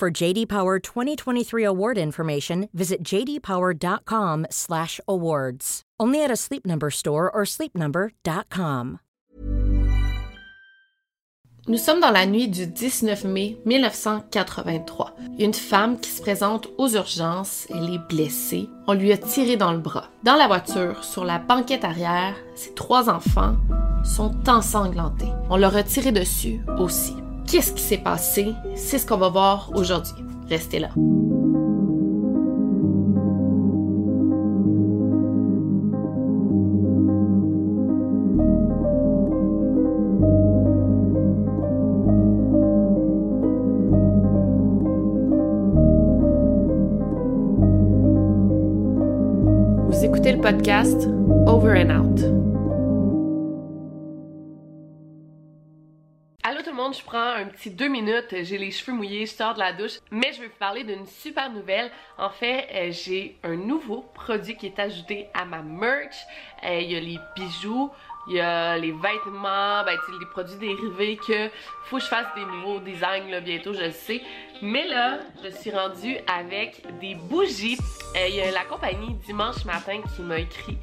For JD Power 2023 award information, visit jdpower.com/awards. Only at a Sleep Number store or sleepnumber.com. Nous sommes dans la nuit du 19 mai 1983. Une femme qui se présente aux urgences, elle est blessée. On lui a tiré dans le bras. Dans la voiture, sur la banquette arrière, ses trois enfants sont ensanglantés. On leur a tiré dessus aussi. Qu'est-ce qui s'est passé? C'est ce qu'on va voir aujourd'hui. Restez là. Vous écoutez le podcast Over and Out. Je prends un petit deux minutes, j'ai les cheveux mouillés, je sors de la douche, mais je vais vous parler d'une super nouvelle. En fait, euh, j'ai un nouveau produit qui est ajouté à ma merch. Euh, Il y a les bijoux, il y a les vêtements, ben, les produits dérivés que faut que je fasse des nouveaux designs là, bientôt, je le sais. Mais là, je suis rendue avec des bougies. Euh, Il y a la compagnie Dimanche Matin qui m'a écrit,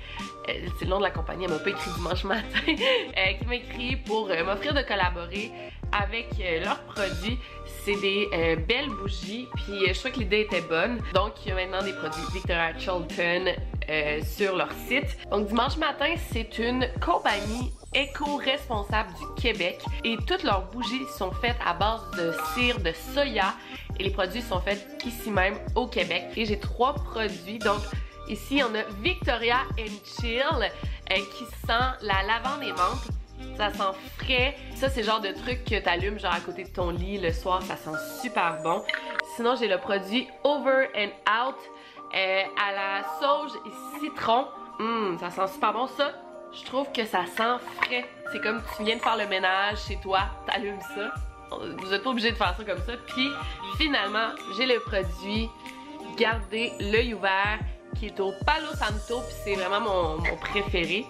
euh, c'est le nom de la compagnie, elle m'a pas écrit Dimanche Matin, euh, qui m'a écrit pour euh, m'offrir de collaborer avec leurs produits. C'est des belles bougies, puis je trouvais que l'idée était bonne. Donc, il y a maintenant des produits Victoria Charlton euh, sur leur site. Donc, Dimanche Matin, c'est une compagnie éco-responsable du Québec et toutes leurs bougies sont faites à base de cire de soya et les produits sont faits ici même au Québec. Et j'ai trois produits, donc ici on a Victoria and Chill euh, qui sent la lavande et menthe. Ça sent frais. Ça, c'est le genre de truc que t'allumes genre à côté de ton lit le soir. Ça sent super bon. Sinon, j'ai le produit Over and Out euh, à la sauge et citron. Hum, ça sent super bon. Ça, je trouve que ça sent frais. C'est comme tu viens de faire le ménage chez toi, t'allumes ça. Vous êtes pas obligé de faire ça comme ça. Puis finalement, j'ai le produit Gardez l'œil ouvert qui est au Palo Santo. Puis c'est vraiment mon, préféré.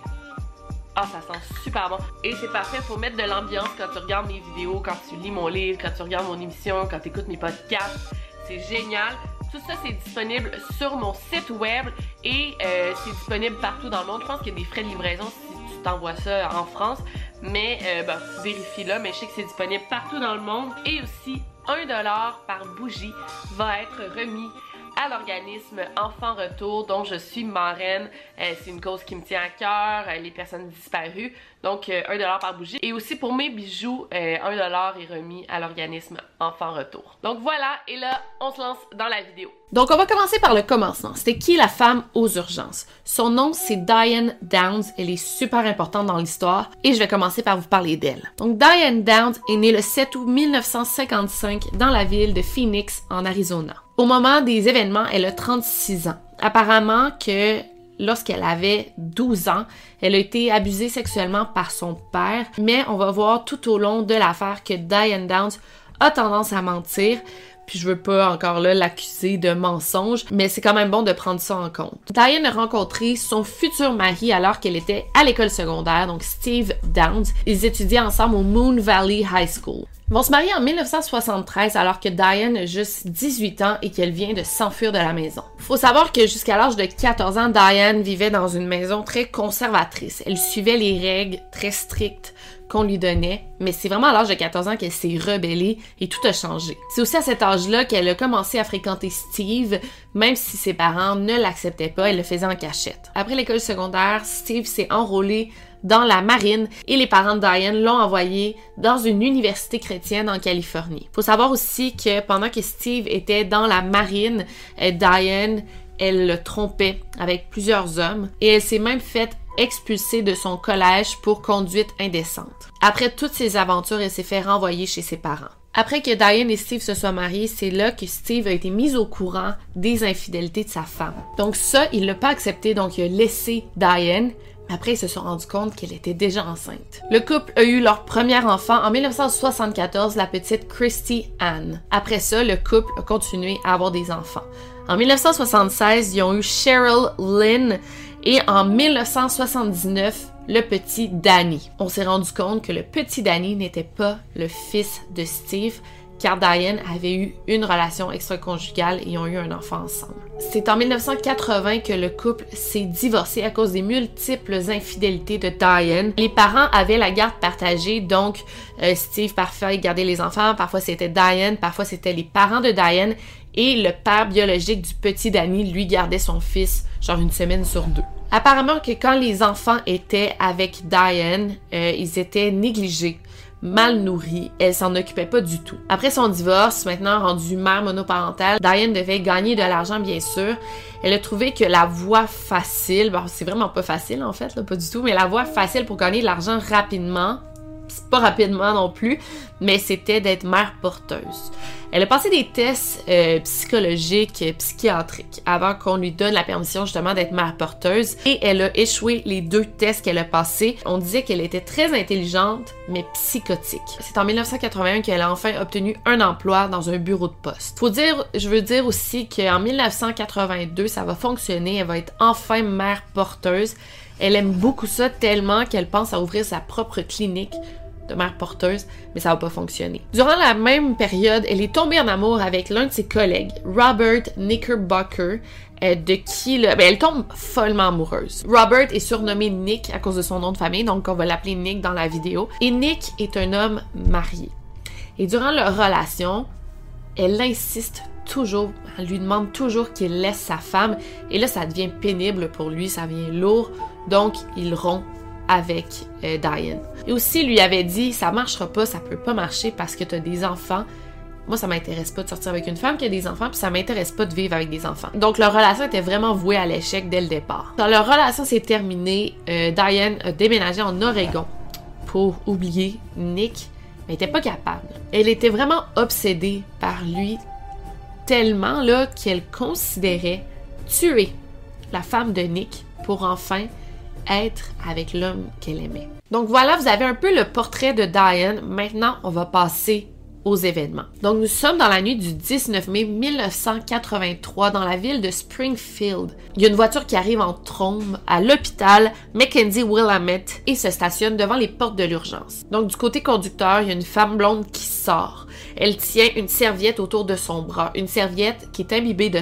Ah, ça sent super bon. Et c'est parfait pour mettre de l'ambiance quand tu regardes mes vidéos, quand tu lis mon livre, quand tu regardes mon émission, quand tu écoutes mes podcasts. C'est génial. Tout ça, c'est disponible sur mon site web et euh, c'est disponible partout dans le monde. Je pense qu'il y a des frais de livraison si tu t'envoies ça en France. Mais, euh, ben, vérifie là, mais je sais que c'est disponible partout dans le monde. Et aussi, 1$ par bougie va être remis à l'organisme Enfants Retour dont je suis marraine. Euh, c'est une cause qui me tient à cœur, euh, les personnes disparues. Donc, euh, 1$ par bougie. Et aussi pour mes bijoux, euh, 1$ est remis à l'organisme Enfants Retour. Donc voilà, et là, on se lance dans la vidéo. Donc, on va commencer par le commencement. C'était qui la femme aux urgences? Son nom, c'est Diane Downs. Elle est super importante dans l'histoire et je vais commencer par vous parler d'elle. Donc, Diane Downs est née le 7 août 1955 dans la ville de Phoenix, en Arizona. Au moment des événements, elle a 36 ans. Apparemment que lorsqu'elle avait 12 ans, elle a été abusée sexuellement par son père, mais on va voir tout au long de l'affaire que Diane Downs a tendance à mentir, puis je veux pas encore là l'accuser de mensonge, mais c'est quand même bon de prendre ça en compte. Diane a rencontré son futur mari alors qu'elle était à l'école secondaire, donc Steve Downs. Ils étudiaient ensemble au Moon Valley High School. Ils vont se marier en 1973 alors que Diane a juste 18 ans et qu'elle vient de s'enfuir de la maison. Faut savoir que jusqu'à l'âge de 14 ans, Diane vivait dans une maison très conservatrice. Elle suivait les règles très strictes qu'on lui donnait, mais c'est vraiment à l'âge de 14 ans qu'elle s'est rebellée et tout a changé. C'est aussi à cet âge-là qu'elle a commencé à fréquenter Steve, même si ses parents ne l'acceptaient pas, elle le faisait en cachette. Après l'école secondaire, Steve s'est enrôlé dans la marine et les parents de Diane l'ont envoyé dans une université chrétienne en Californie. Faut savoir aussi que pendant que Steve était dans la marine, euh, Diane, elle le trompait avec plusieurs hommes et elle s'est même faite expulsée de son collège pour conduite indécente. Après toutes ces aventures, elle s'est fait renvoyer chez ses parents. Après que Diane et Steve se soient mariés, c'est là que Steve a été mis au courant des infidélités de sa femme. Donc ça, il l'a pas accepté, donc il a laissé Diane. Après, ils se sont rendus compte qu'elle était déjà enceinte. Le couple a eu leur premier enfant en 1974, la petite Christy Ann. Après ça, le couple a continué à avoir des enfants. En 1976, ils ont eu Cheryl Lynn et en 1979, le petit Danny. On s'est rendu compte que le petit Danny n'était pas le fils de Steve, car Diane avait eu une relation extra-conjugale et ont eu un enfant ensemble. C'est en 1980 que le couple s'est divorcé à cause des multiples infidélités de Diane. Les parents avaient la garde partagée, donc euh, Steve parfois gardait les enfants, parfois c'était Diane, parfois c'était les parents de Diane et le père biologique du petit Danny lui gardait son fils genre une semaine sur deux. Apparemment que quand les enfants étaient avec Diane, euh, ils étaient négligés mal nourrie, elle s'en occupait pas du tout. Après son divorce, maintenant rendue mère monoparentale, Diane devait gagner de l'argent bien sûr. Elle a trouvé que la voie facile, c'est vraiment pas facile en fait, pas du tout, mais la voie facile pour gagner de l'argent rapidement, pas rapidement non plus, mais c'était d'être mère porteuse. Elle a passé des tests euh, psychologiques, psychiatriques, avant qu'on lui donne la permission justement d'être mère porteuse. Et elle a échoué les deux tests qu'elle a passés. On disait qu'elle était très intelligente, mais psychotique. C'est en 1981 qu'elle a enfin obtenu un emploi dans un bureau de poste. Faut dire, je veux dire aussi qu'en 1982, ça va fonctionner. Elle va être enfin mère porteuse. Elle aime beaucoup ça tellement qu'elle pense à ouvrir sa propre clinique de mère porteuse, mais ça va pas fonctionner. Durant la même période, elle est tombée en amour avec l'un de ses collègues, Robert Knickerbocker, euh, de qui ben, elle tombe follement amoureuse. Robert est surnommé Nick à cause de son nom de famille, donc on va l'appeler Nick dans la vidéo. Et Nick est un homme marié. Et durant leur relation, elle insiste toujours, elle lui demande toujours qu'il laisse sa femme. Et là, ça devient pénible pour lui, ça devient lourd. Donc, il rompt avec euh, Diane. Et aussi, lui avait dit, ça marchera pas, ça peut pas marcher parce que tu as des enfants. Moi, ça m'intéresse pas de sortir avec une femme qui a des enfants, puis ça m'intéresse pas de vivre avec des enfants. Donc, leur relation était vraiment vouée à l'échec dès le départ. Quand leur relation s'est terminée, euh, Diane a déménagé en Oregon pour oublier Nick, mais elle était pas capable. Elle était vraiment obsédée par lui tellement là qu'elle considérait tuer la femme de Nick pour enfin avec l'homme qu'elle aimait. Donc voilà, vous avez un peu le portrait de Diane. Maintenant, on va passer aux événements. Donc nous sommes dans la nuit du 19 mai 1983 dans la ville de Springfield. Il y a une voiture qui arrive en trombe à l'hôpital Mackenzie Willamette et se stationne devant les portes de l'urgence. Donc du côté conducteur, il y a une femme blonde qui sort. Elle tient une serviette autour de son bras, une serviette qui est imbibée de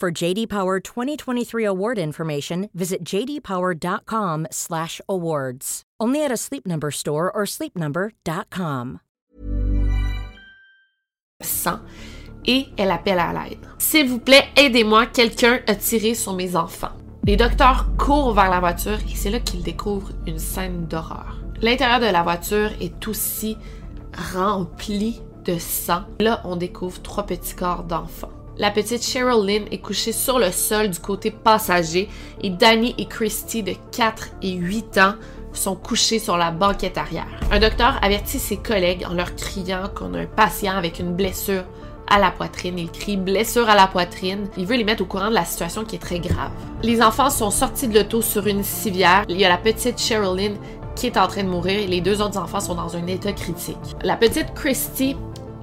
For JD Power 2023 award information, visit jdpower.com/awards. Only at a Sleep Number store or sleepnumber.com. Et elle appelle à l'aide. S'il vous plaît, aidez-moi, quelqu'un a tiré sur mes enfants. Les docteurs courent vers la voiture et c'est là qu'ils découvrent une scène d'horreur. L'intérieur de la voiture est aussi rempli de sang. Là, on découvre trois petits corps d'enfants. La petite Cheryl est couchée sur le sol du côté passager et Danny et Christy de 4 et 8 ans sont couchés sur la banquette arrière. Un docteur avertit ses collègues en leur criant qu'on a un patient avec une blessure à la poitrine. Il crie blessure à la poitrine. Il veut les mettre au courant de la situation qui est très grave. Les enfants sont sortis de l'auto sur une civière. Il y a la petite Cheryl qui est en train de mourir et les deux autres enfants sont dans un état critique. La petite Christy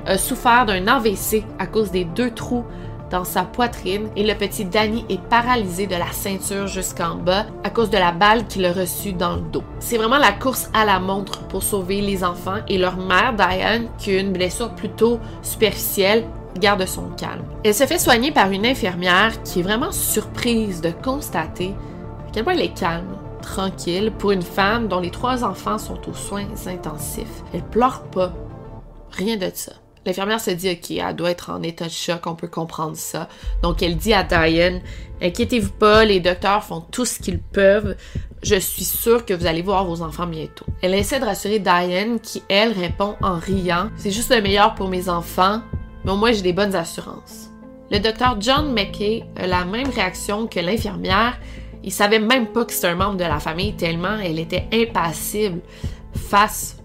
a souffert d'un AVC à cause des deux trous dans sa poitrine et le petit Danny est paralysé de la ceinture jusqu'en bas à cause de la balle qu'il a reçue dans le dos. C'est vraiment la course à la montre pour sauver les enfants et leur mère Diane qui a une blessure plutôt superficielle garde son calme. Elle se fait soigner par une infirmière qui est vraiment surprise de constater à quel point elle est calme, tranquille pour une femme dont les trois enfants sont aux soins intensifs. Elle pleure pas, Rien de ça. L'infirmière se dit, OK, elle doit être en état de choc, on peut comprendre ça. Donc, elle dit à Diane, inquiétez-vous pas, les docteurs font tout ce qu'ils peuvent. Je suis sûre que vous allez voir vos enfants bientôt. Elle essaie de rassurer Diane, qui, elle, répond en riant, c'est juste le meilleur pour mes enfants, mais au moins j'ai des bonnes assurances. Le docteur John McKay a la même réaction que l'infirmière. Il savait même pas que c'était un membre de la famille tellement elle était impassible face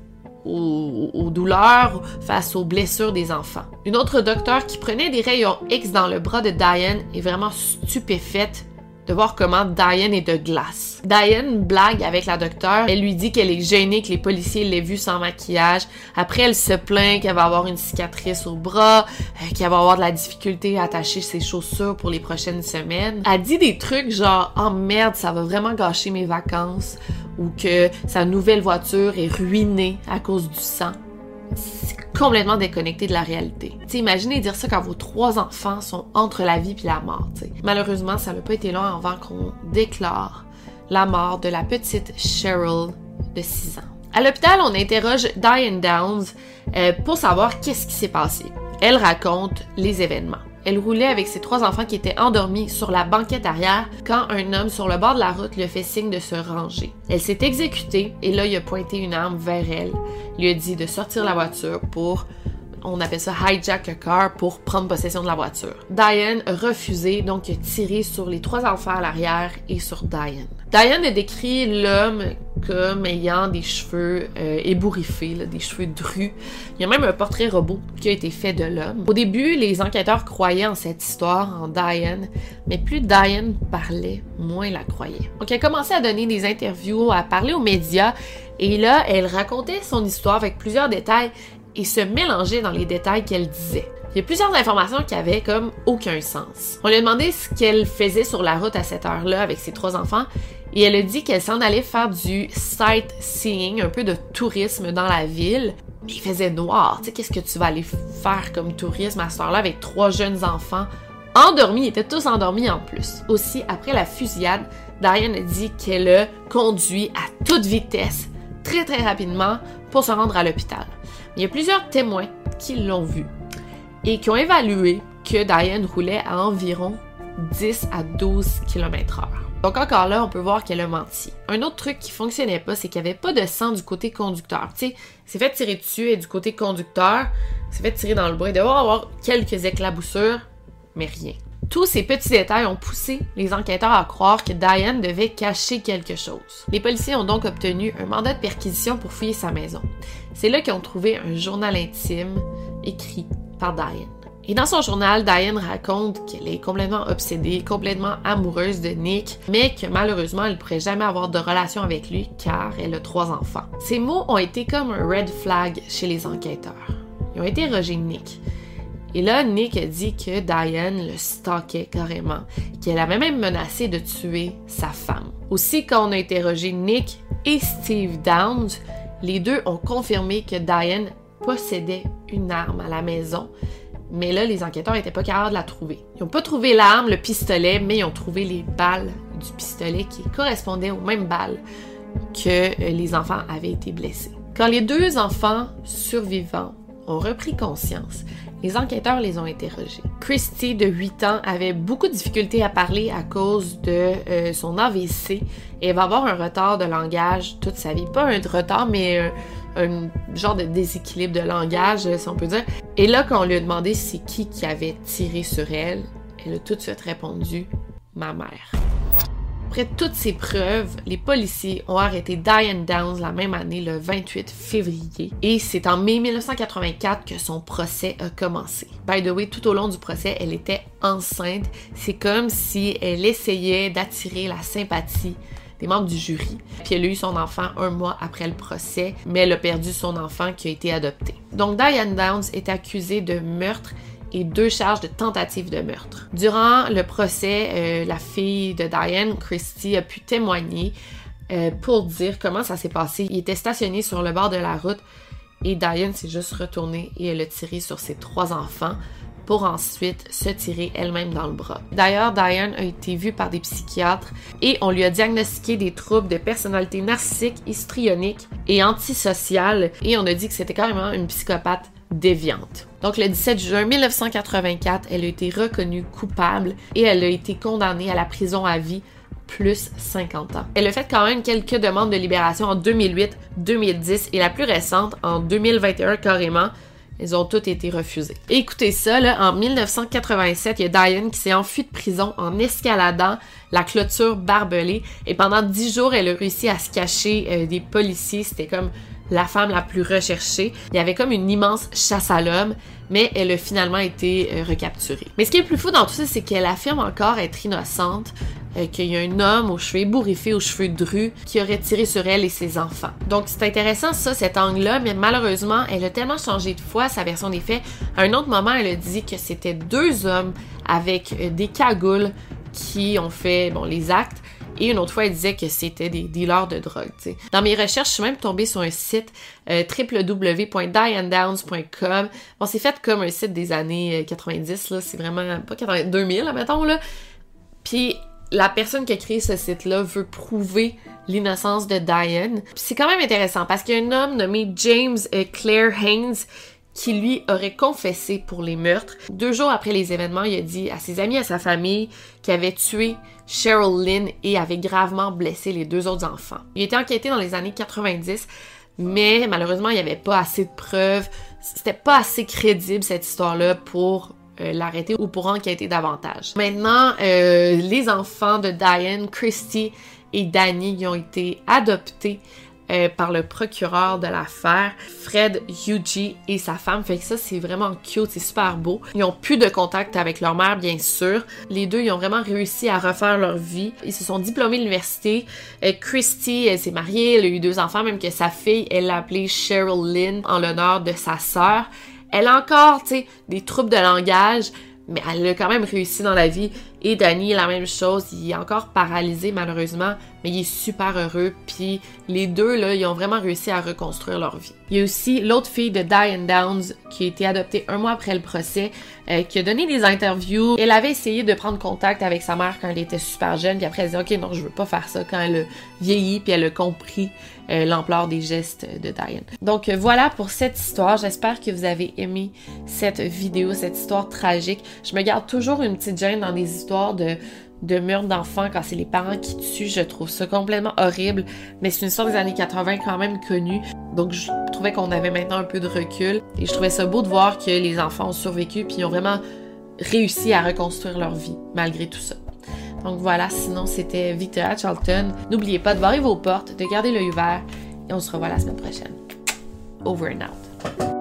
aux, douleurs, face aux blessures des enfants. Une autre docteur qui prenait des rayons X dans le bras de Diane est vraiment stupéfaite de voir comment Diane est de glace. Diane blague avec la docteure. Elle lui dit qu'elle est gênée que les policiers l'aient vue sans maquillage. Après, elle se plaint qu'elle va avoir une cicatrice au bras, euh, qu'elle va avoir de la difficulté à attacher ses chaussures pour les prochaines semaines. Elle dit des trucs genre « Oh merde, ça va vraiment gâcher mes vacances » ou que sa nouvelle voiture est ruinée à cause du sang. C'est complètement déconnecté de la réalité. T'sais, imaginez dire ça quand vos trois enfants sont entre la vie et la mort. Malheureusement, ça n'a pas été long avant qu'on déclare la mort de la petite Cheryl de 6 ans. À l'hôpital, on interroge Diane Downs euh, pour savoir qu'est-ce qui s'est passé. Elle raconte les événements. Elle roulait avec ses trois enfants qui étaient endormis sur la banquette arrière quand un homme sur le bord de la route lui a fait signe de se ranger. Elle s'est exécutée et là il a pointé une arme vers elle, lui a dit de sortir la voiture pour on appelle ça hijack a car pour prendre possession de la voiture. Diane a refusé, donc a tiré sur les trois enfants à l'arrière et sur Diane. Diane a décrit l'homme comme ayant des cheveux euh, ébouriffés, des cheveux drus. Il y a même un portrait robot qui a été fait de l'homme. Au début, les enquêteurs croyaient en cette histoire, en Diane, mais plus Diane parlait, moins la croyait. Donc elle a commencé à donner des interviews, à parler aux médias, et là, elle racontait son histoire avec plusieurs détails et se mélangeait dans les détails qu'elle disait. Il y a plusieurs informations qui avaient comme aucun sens. On lui a demandé ce qu'elle faisait sur la route à cette heure-là avec ses trois enfants et elle a dit qu'elle s'en allait faire du sightseeing, un peu de tourisme dans la ville. Mais il faisait noir. Tu sais, qu'est-ce que tu vas aller faire comme tourisme à cette heure-là avec trois jeunes enfants? Endormis? Ils étaient tous endormis en plus. Aussi, après la fusillade, Diane a dit qu'elle a conduit à toute vitesse, très très rapidement, pour se rendre à l'hôpital. Il y a plusieurs témoins qui l'ont vu et qui ont évalué que Diane roulait à environ 10 à 12 km/h. Donc encore là, on peut voir qu'elle a menti. Un autre truc qui fonctionnait pas, c'est qu'il n'y avait pas de sang du côté conducteur. Tu sais, c'est fait tirer dessus et du côté conducteur, c'est fait tirer dans le bras. Il devait avoir quelques éclaboussures, mais rien. Tous ces petits détails ont poussé les enquêteurs à croire que Diane devait cacher quelque chose. Les policiers ont donc obtenu un mandat de perquisition pour fouiller sa maison. C'est là qu'ils ont trouvé un journal intime écrit par Diane. Et dans son journal, Diane raconte qu'elle est complètement obsédée, complètement amoureuse de Nick, mais que malheureusement, elle ne pourrait jamais avoir de relation avec lui car elle a trois enfants. Ces mots ont été comme un red flag chez les enquêteurs. Ils ont interrogé Nick. Et là, Nick a dit que Diane le stalkait carrément, qu'elle avait même menacé de tuer sa femme. Aussi, quand on a interrogé Nick et Steve Downs, les deux ont confirmé que Diane possédait une arme à la maison, mais là, les enquêteurs n'étaient pas capables de la trouver. Ils n'ont pas trouvé l'arme, le pistolet, mais ils ont trouvé les balles du pistolet qui correspondaient aux mêmes balles que les enfants avaient été blessés. Quand les deux enfants survivants ont repris conscience, les enquêteurs les ont interrogés. Christy, de 8 ans, avait beaucoup de difficultés à parler à cause de euh, son AVC et elle va avoir un retard de langage toute sa vie. Pas un retard, mais un genre de déséquilibre de langage, si on peut dire. Et là, quand on lui a demandé c'est qui qui avait tiré sur elle, elle a tout de suite répondu ma mère. Après toutes ces preuves, les policiers ont arrêté Diane Downs la même année, le 28 février, et c'est en mai 1984 que son procès a commencé. By the way, tout au long du procès, elle était enceinte. C'est comme si elle essayait d'attirer la sympathie des membres du jury. Puis elle a eu son enfant un mois après le procès, mais elle a perdu son enfant qui a été adopté. Donc Diane Downs est accusée de meurtre et deux charges de tentative de meurtre. Durant le procès, euh, la fille de Diane, Christy, a pu témoigner euh, pour dire comment ça s'est passé. Il était stationné sur le bord de la route et Diane s'est juste retournée et elle a tiré sur ses trois enfants pour ensuite se tirer elle-même dans le bras. D'ailleurs, Diane a été vue par des psychiatres et on lui a diagnostiqué des troubles de personnalité narcissique, histrionique et antisociale et on a dit que c'était carrément une psychopathe déviante. Donc le 17 juin 1984, elle a été reconnue coupable et elle a été condamnée à la prison à vie plus 50 ans. Elle a fait quand même quelques demandes de libération en 2008, 2010 et la plus récente en 2021 carrément. Elles ont toutes été refusées. écoutez ça, là, en 1987, il y a Diane qui s'est enfuie de prison en escaladant la clôture barbelée et pendant 10 jours, elle a réussi à se cacher euh, des policiers. C'était comme la femme la plus recherchée. Il y avait comme une immense chasse à l'homme, mais elle a finalement été euh, recapturée. Mais ce qui est le plus fou dans tout ça, c'est qu'elle affirme encore être innocente, euh, qu'il y a un homme aux cheveux ébouriffés, aux cheveux drus, qui aurait tiré sur elle et ses enfants. Donc c'est intéressant ça, cet angle-là, mais malheureusement, elle a tellement changé de foi, sa version des faits. À un autre moment, elle a dit que c'était deux hommes avec euh, des cagoules qui ont fait bon, les actes et une autre fois, elle disait que c'était des dealers de drogue. Dans mes recherches, je suis même tombée sur un site euh. Bon, c'est fait comme un site des années 90, euh, là. C'est vraiment pas 80, 2000, là, mettons, là. Puis la personne qui a créé ce site-là veut prouver l'innocence de Diane. C'est quand même intéressant parce qu'il y a un homme nommé James euh, Claire Haynes qui lui aurait confessé pour les meurtres. Deux jours après les événements, il a dit à ses amis, à sa famille, qu'il avait tué Cheryl Lynn et avait gravement blessé les deux autres enfants. Il a été enquêté dans les années 90, mais malheureusement, il n'y avait pas assez de preuves. C'était pas assez crédible cette histoire-là pour euh, l'arrêter ou pour enquêter davantage. Maintenant, euh, les enfants de Diane, Christy et Danny ont été adoptés euh, par le procureur de l'affaire, Fred Yuji et sa femme. Fait que ça, c'est vraiment cute, c'est super beau. Ils ont plus de contact avec leur mère, bien sûr. Les deux, ils ont vraiment réussi à refaire leur vie. Ils se sont diplômés de l'université. Euh, Christy, elle s'est mariée, elle a eu deux enfants, même que sa fille, elle l'a appelée Cheryl Lynn en l'honneur de sa sœur. Elle a encore, tu sais, des troubles de langage, mais elle a quand même réussi dans la vie. Et Danny, la même chose, il est encore paralysé malheureusement, mais il est super heureux. Puis les deux, là, ils ont vraiment réussi à reconstruire leur vie. Il y a aussi l'autre fille de Diane Downs qui a été adoptée un mois après le procès, euh, qui a donné des interviews. Elle avait essayé de prendre contact avec sa mère quand elle était super jeune, puis après elle a dit ok non je veux pas faire ça quand elle a vieilli, puis elle a compris euh, l'ampleur des gestes de Diane. Donc euh, voilà pour cette histoire. J'espère que vous avez aimé cette vidéo, cette histoire tragique. Je me garde toujours une petite gêne dans des histoires de de meurtre d'enfants quand c'est les parents qui tuent, je trouve ça complètement horrible, mais c'est une histoire des années 80 quand même connue, donc je trouvais qu'on avait maintenant un peu de recul, et je trouvais ça beau de voir que les enfants ont survécu, puis ont vraiment réussi à reconstruire leur vie, malgré tout ça. Donc voilà, sinon c'était Victoria Charlton. N'oubliez pas de barrer vos portes, de garder l'œil ouvert, et on se revoit la semaine prochaine. Over and out.